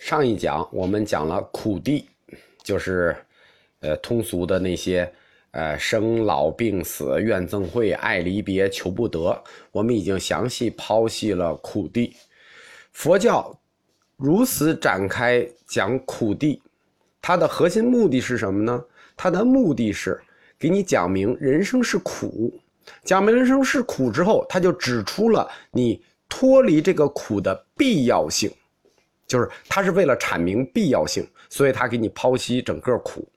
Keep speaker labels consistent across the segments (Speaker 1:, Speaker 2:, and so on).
Speaker 1: 上一讲我们讲了苦地，就是呃通俗的那些呃生老病死、怨憎会、爱离别、求不得，我们已经详细剖析了苦地。佛教如此展开讲苦地，它的核心目的是什么呢？它的目的是给你讲明人生是苦，讲明人生是苦之后，他就指出了你脱离这个苦的必要性。就是他是为了阐明必要性，所以他给你剖析整个苦。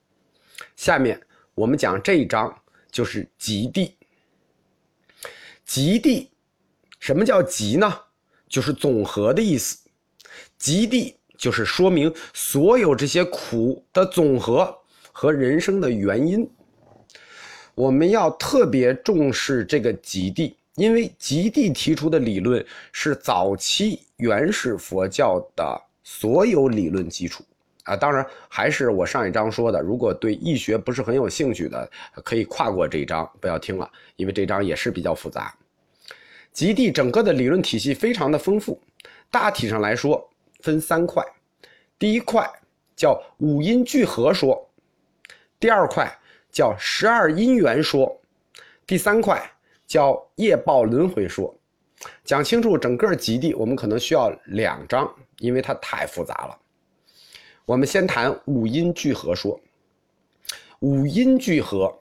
Speaker 1: 下面我们讲这一章就是极地。极地，什么叫极呢？就是总和的意思。极地就是说明所有这些苦的总和和人生的原因。我们要特别重视这个极地。因为极地提出的理论是早期原始佛教的所有理论基础啊，当然还是我上一章说的，如果对易学不是很有兴趣的，可以跨过这一章，不要听了，因为这章也是比较复杂。极地整个的理论体系非常的丰富，大体上来说分三块，第一块叫五音聚合说，第二块叫十二因缘说，第三块。叫业报轮回说，讲清楚整个极地，我们可能需要两章，因为它太复杂了。我们先谈五音聚合说。五音聚合，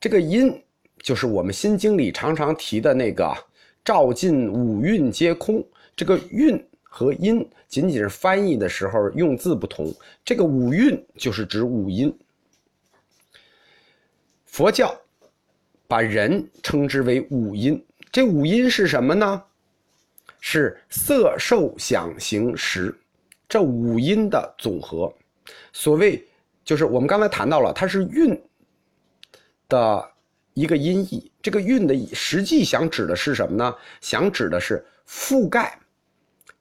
Speaker 1: 这个音就是我们心经里常常提的那个“照尽五蕴皆空”。这个蕴和音仅仅是翻译的时候用字不同，这个五蕴就是指五音。佛教。把人称之为五音，这五音是什么呢？是色、受、想、行、识，这五音的总和。所谓就是我们刚才谈到了，它是蕴的一个音译。这个蕴的实际想指的是什么呢？想指的是覆盖、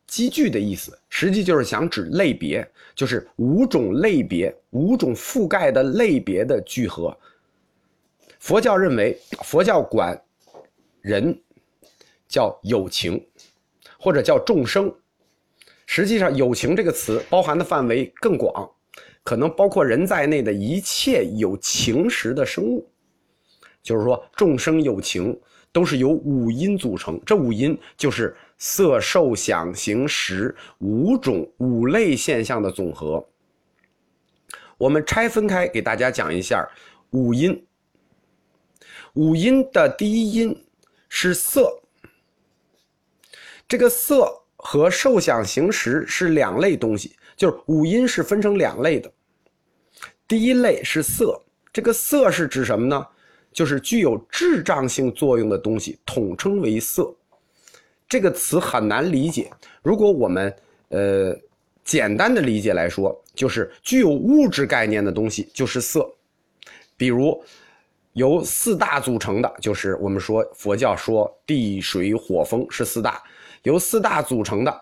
Speaker 1: 积聚的意思。实际就是想指类别，就是五种类别、五种覆盖的类别的聚合。佛教认为，佛教管人叫有情，或者叫众生。实际上，有情这个词包含的范围更广，可能包括人在内的一切有情识的生物。就是说，众生有情都是由五音组成，这五音就是色、受、想、行、识五种五类现象的总和。我们拆分开给大家讲一下五音。五音的第一音是色，这个色和受想行识是两类东西，就是五音是分成两类的。第一类是色，这个色是指什么呢？就是具有智障性作用的东西，统称为色。这个词很难理解，如果我们呃简单的理解来说，就是具有物质概念的东西就是色，比如。由四大组成的，就是我们说佛教说地水火风是四大，由四大组成的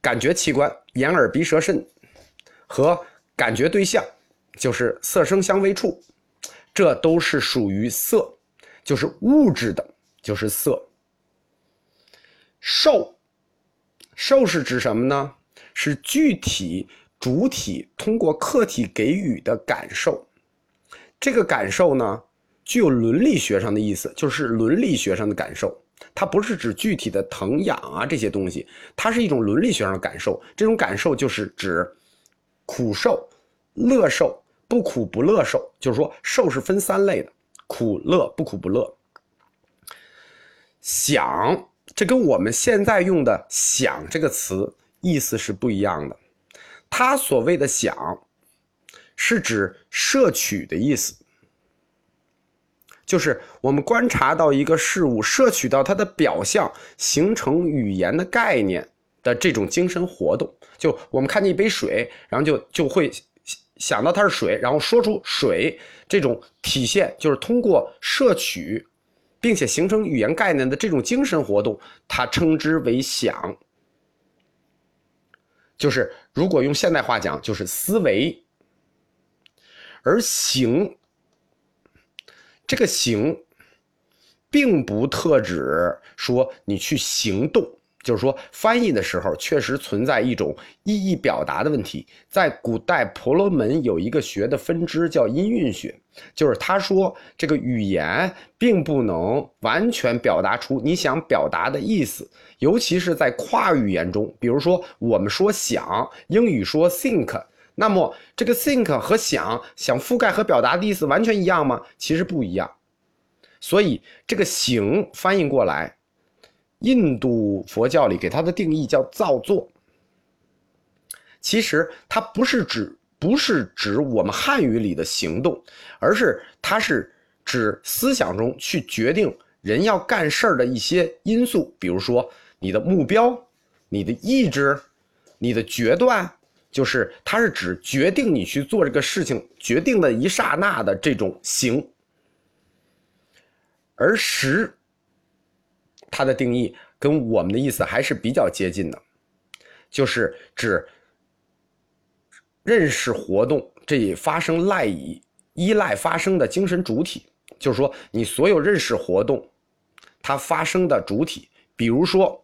Speaker 1: 感觉器官眼耳鼻舌身和感觉对象，就是色声香味触，这都是属于色，就是物质的，就是色。受，受是指什么呢？是具体主体通过客体给予的感受。这个感受呢，具有伦理学上的意思，就是伦理学上的感受。它不是指具体的疼痒啊这些东西，它是一种伦理学上的感受。这种感受就是指苦受、乐受、不苦不乐受。就是说，受是分三类的：苦、乐、不苦不乐。想，这跟我们现在用的“想”这个词意思是不一样的。他所谓的“想”。是指摄取的意思，就是我们观察到一个事物，摄取到它的表象，形成语言的概念的这种精神活动。就我们看见一杯水，然后就就会想到它是水，然后说出水这种体现，就是通过摄取，并且形成语言概念的这种精神活动，它称之为想。就是如果用现代话讲，就是思维。而行，这个行，并不特指说你去行动，就是说翻译的时候确实存在一种意义表达的问题。在古代婆罗门有一个学的分支叫音韵学，就是他说这个语言并不能完全表达出你想表达的意思，尤其是在跨语言中，比如说我们说想，英语说 think。那么，这个 think 和想想覆盖和表达的意思完全一样吗？其实不一样。所以，这个行翻译过来，印度佛教里给它的定义叫造作。其实它不是指不是指我们汉语里的行动，而是它是指思想中去决定人要干事儿的一些因素，比如说你的目标、你的意志、你的决断。就是它是指决定你去做这个事情决定的一刹那的这种行，而识，它的定义跟我们的意思还是比较接近的，就是指认识活动这发生赖以依赖发生的精神主体，就是说你所有认识活动它发生的主体，比如说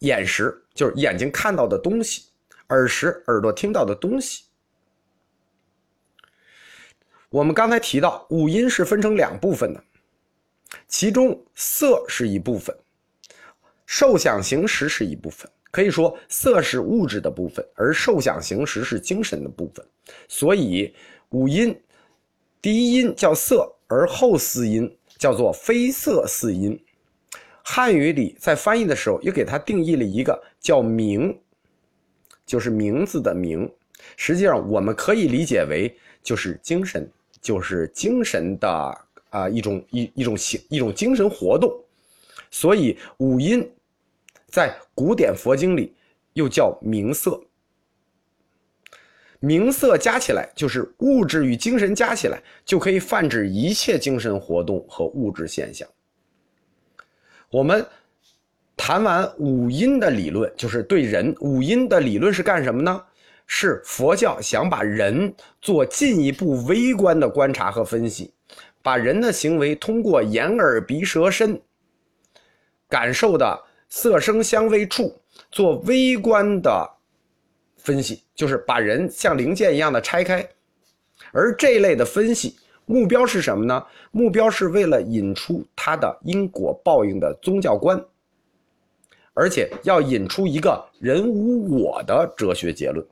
Speaker 1: 眼识。就是眼睛看到的东西，耳识耳朵听到的东西。我们刚才提到五音是分成两部分的，其中色是一部分，受想行识是一部分。可以说，色是物质的部分，而受想行识是精神的部分。所以五音，第一音叫色，而后四音叫做非色四音。汉语里在翻译的时候，又给它定义了一个叫“名”，就是名字的“名”。实际上，我们可以理解为就是精神，就是精神的啊一种一一种形一种精神活动。所以五音在古典佛经里又叫名色，名色加起来就是物质与精神加起来，就可以泛指一切精神活动和物质现象。我们谈完五音的理论，就是对人五音的理论是干什么呢？是佛教想把人做进一步微观的观察和分析，把人的行为通过眼耳鼻舌身感受的色声香味触做微观的分析，就是把人像零件一样的拆开，而这类的分析。目标是什么呢？目标是为了引出他的因果报应的宗教观，而且要引出一个人无我的哲学结论。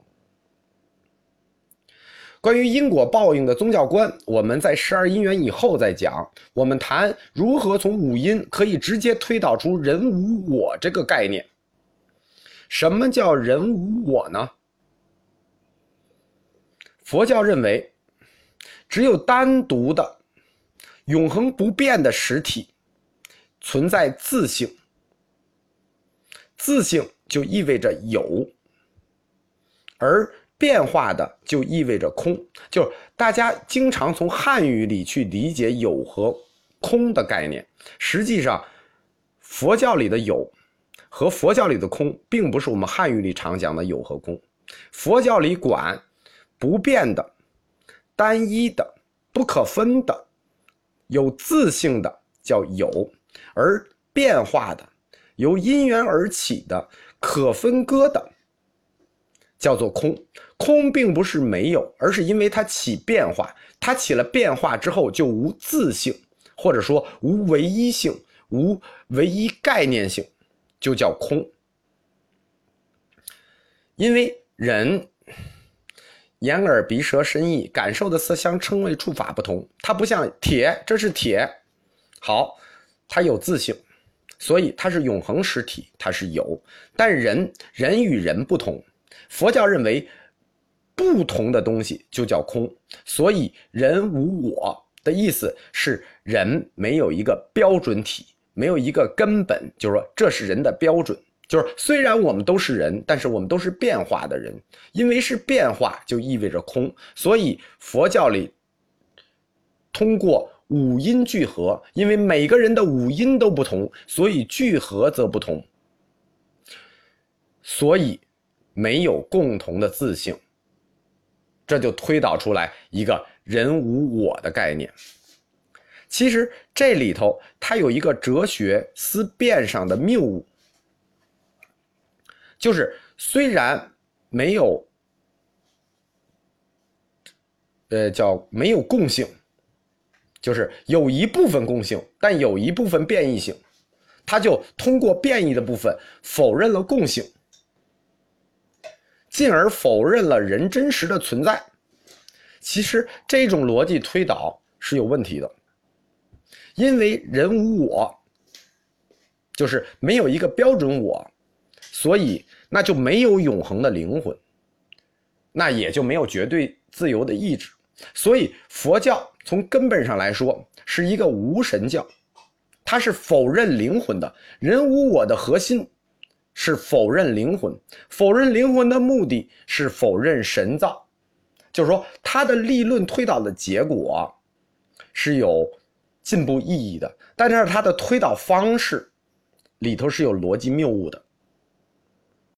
Speaker 1: 关于因果报应的宗教观，我们在十二因缘以后再讲。我们谈如何从五音可以直接推导出人无我这个概念。什么叫人无我呢？佛教认为。只有单独的、永恒不变的实体存在自性，自性就意味着有，而变化的就意味着空。就大家经常从汉语里去理解有和空的概念，实际上佛教里的有和佛教里的空，并不是我们汉语里常讲的有和空。佛教里管不变的。单一的、不可分的、有自性的叫有，而变化的、由因缘而起的、可分割的叫做空。空并不是没有，而是因为它起变化，它起了变化之后就无自性，或者说无唯一性、无唯一概念性，就叫空。因为人。眼耳鼻舌身意感受的色香称谓触法不同，它不像铁，这是铁，好，它有自性，所以它是永恒实体，它是有。但人人与人不同，佛教认为不同的东西就叫空，所以人无我的意思是人没有一个标准体，没有一个根本，就是说这是人的标准。就是虽然我们都是人，但是我们都是变化的人，因为是变化，就意味着空。所以佛教里通过五音聚合，因为每个人的五音都不同，所以聚合则不同，所以没有共同的自性，这就推导出来一个人无我的概念。其实这里头它有一个哲学思辨上的谬误，就是虽然没有，呃，叫没有共性，就是有一部分共性，但有一部分变异性，它就通过变异的部分否认了共性，进而否认了人真实的存在。其实这种逻辑推导是有问题的，因为人无我，就是没有一个标准我，所以那就没有永恒的灵魂，那也就没有绝对自由的意志。所以佛教从根本上来说是一个无神教，它是否认灵魂的。人无我的核心是否认灵魂，否认灵魂的目的是否认神造。就是说，他的立论推导的结果是有进步意义的，但是他的推导方式里头是有逻辑谬误的。